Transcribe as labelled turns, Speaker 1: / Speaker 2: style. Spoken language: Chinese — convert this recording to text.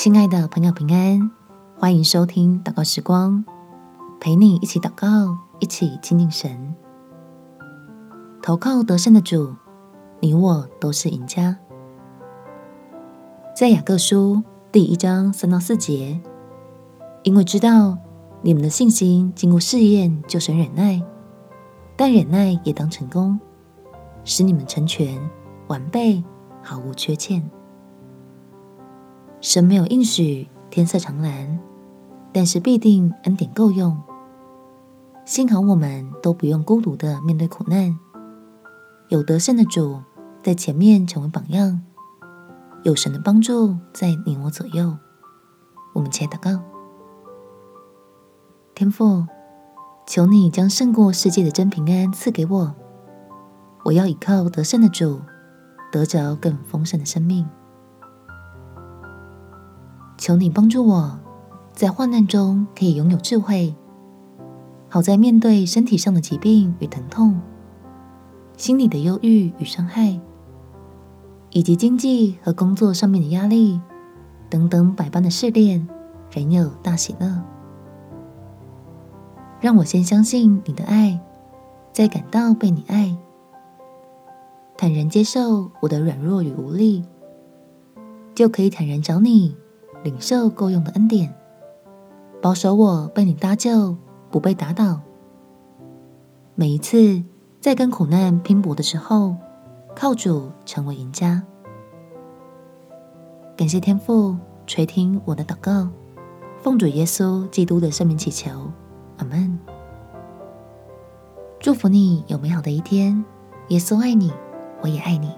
Speaker 1: 亲爱的朋友，平安，欢迎收听祷告时光，陪你一起祷告，一起亲近神，投靠得胜的主，你我都是赢家。在雅各书第一章三到四节，因为知道你们的信心经过试验，就生忍耐，但忍耐也当成功，使你们成全完备，毫无缺欠。神没有应许天色常蓝，但是必定恩典够用。幸好我们都不用孤独的面对苦难，有得胜的主在前面成为榜样，有神的帮助在你我左右。我们且祷告：天父，求你将胜过世界的真平安赐给我，我要倚靠得胜的主，得着更丰盛的生命。求你帮助我，在患难中可以拥有智慧，好在面对身体上的疾病与疼痛、心理的忧郁与伤害，以及经济和工作上面的压力等等百般的试炼，仍有大喜乐。让我先相信你的爱，再感到被你爱，坦然接受我的软弱与无力，就可以坦然找你。领受够用的恩典，保守我被你搭救，不被打倒。每一次在跟苦难拼搏的时候，靠主成为赢家。感谢天父垂听我的祷告，奉主耶稣基督的圣名祈求，阿门。祝福你有美好的一天。耶稣爱你，我也爱你。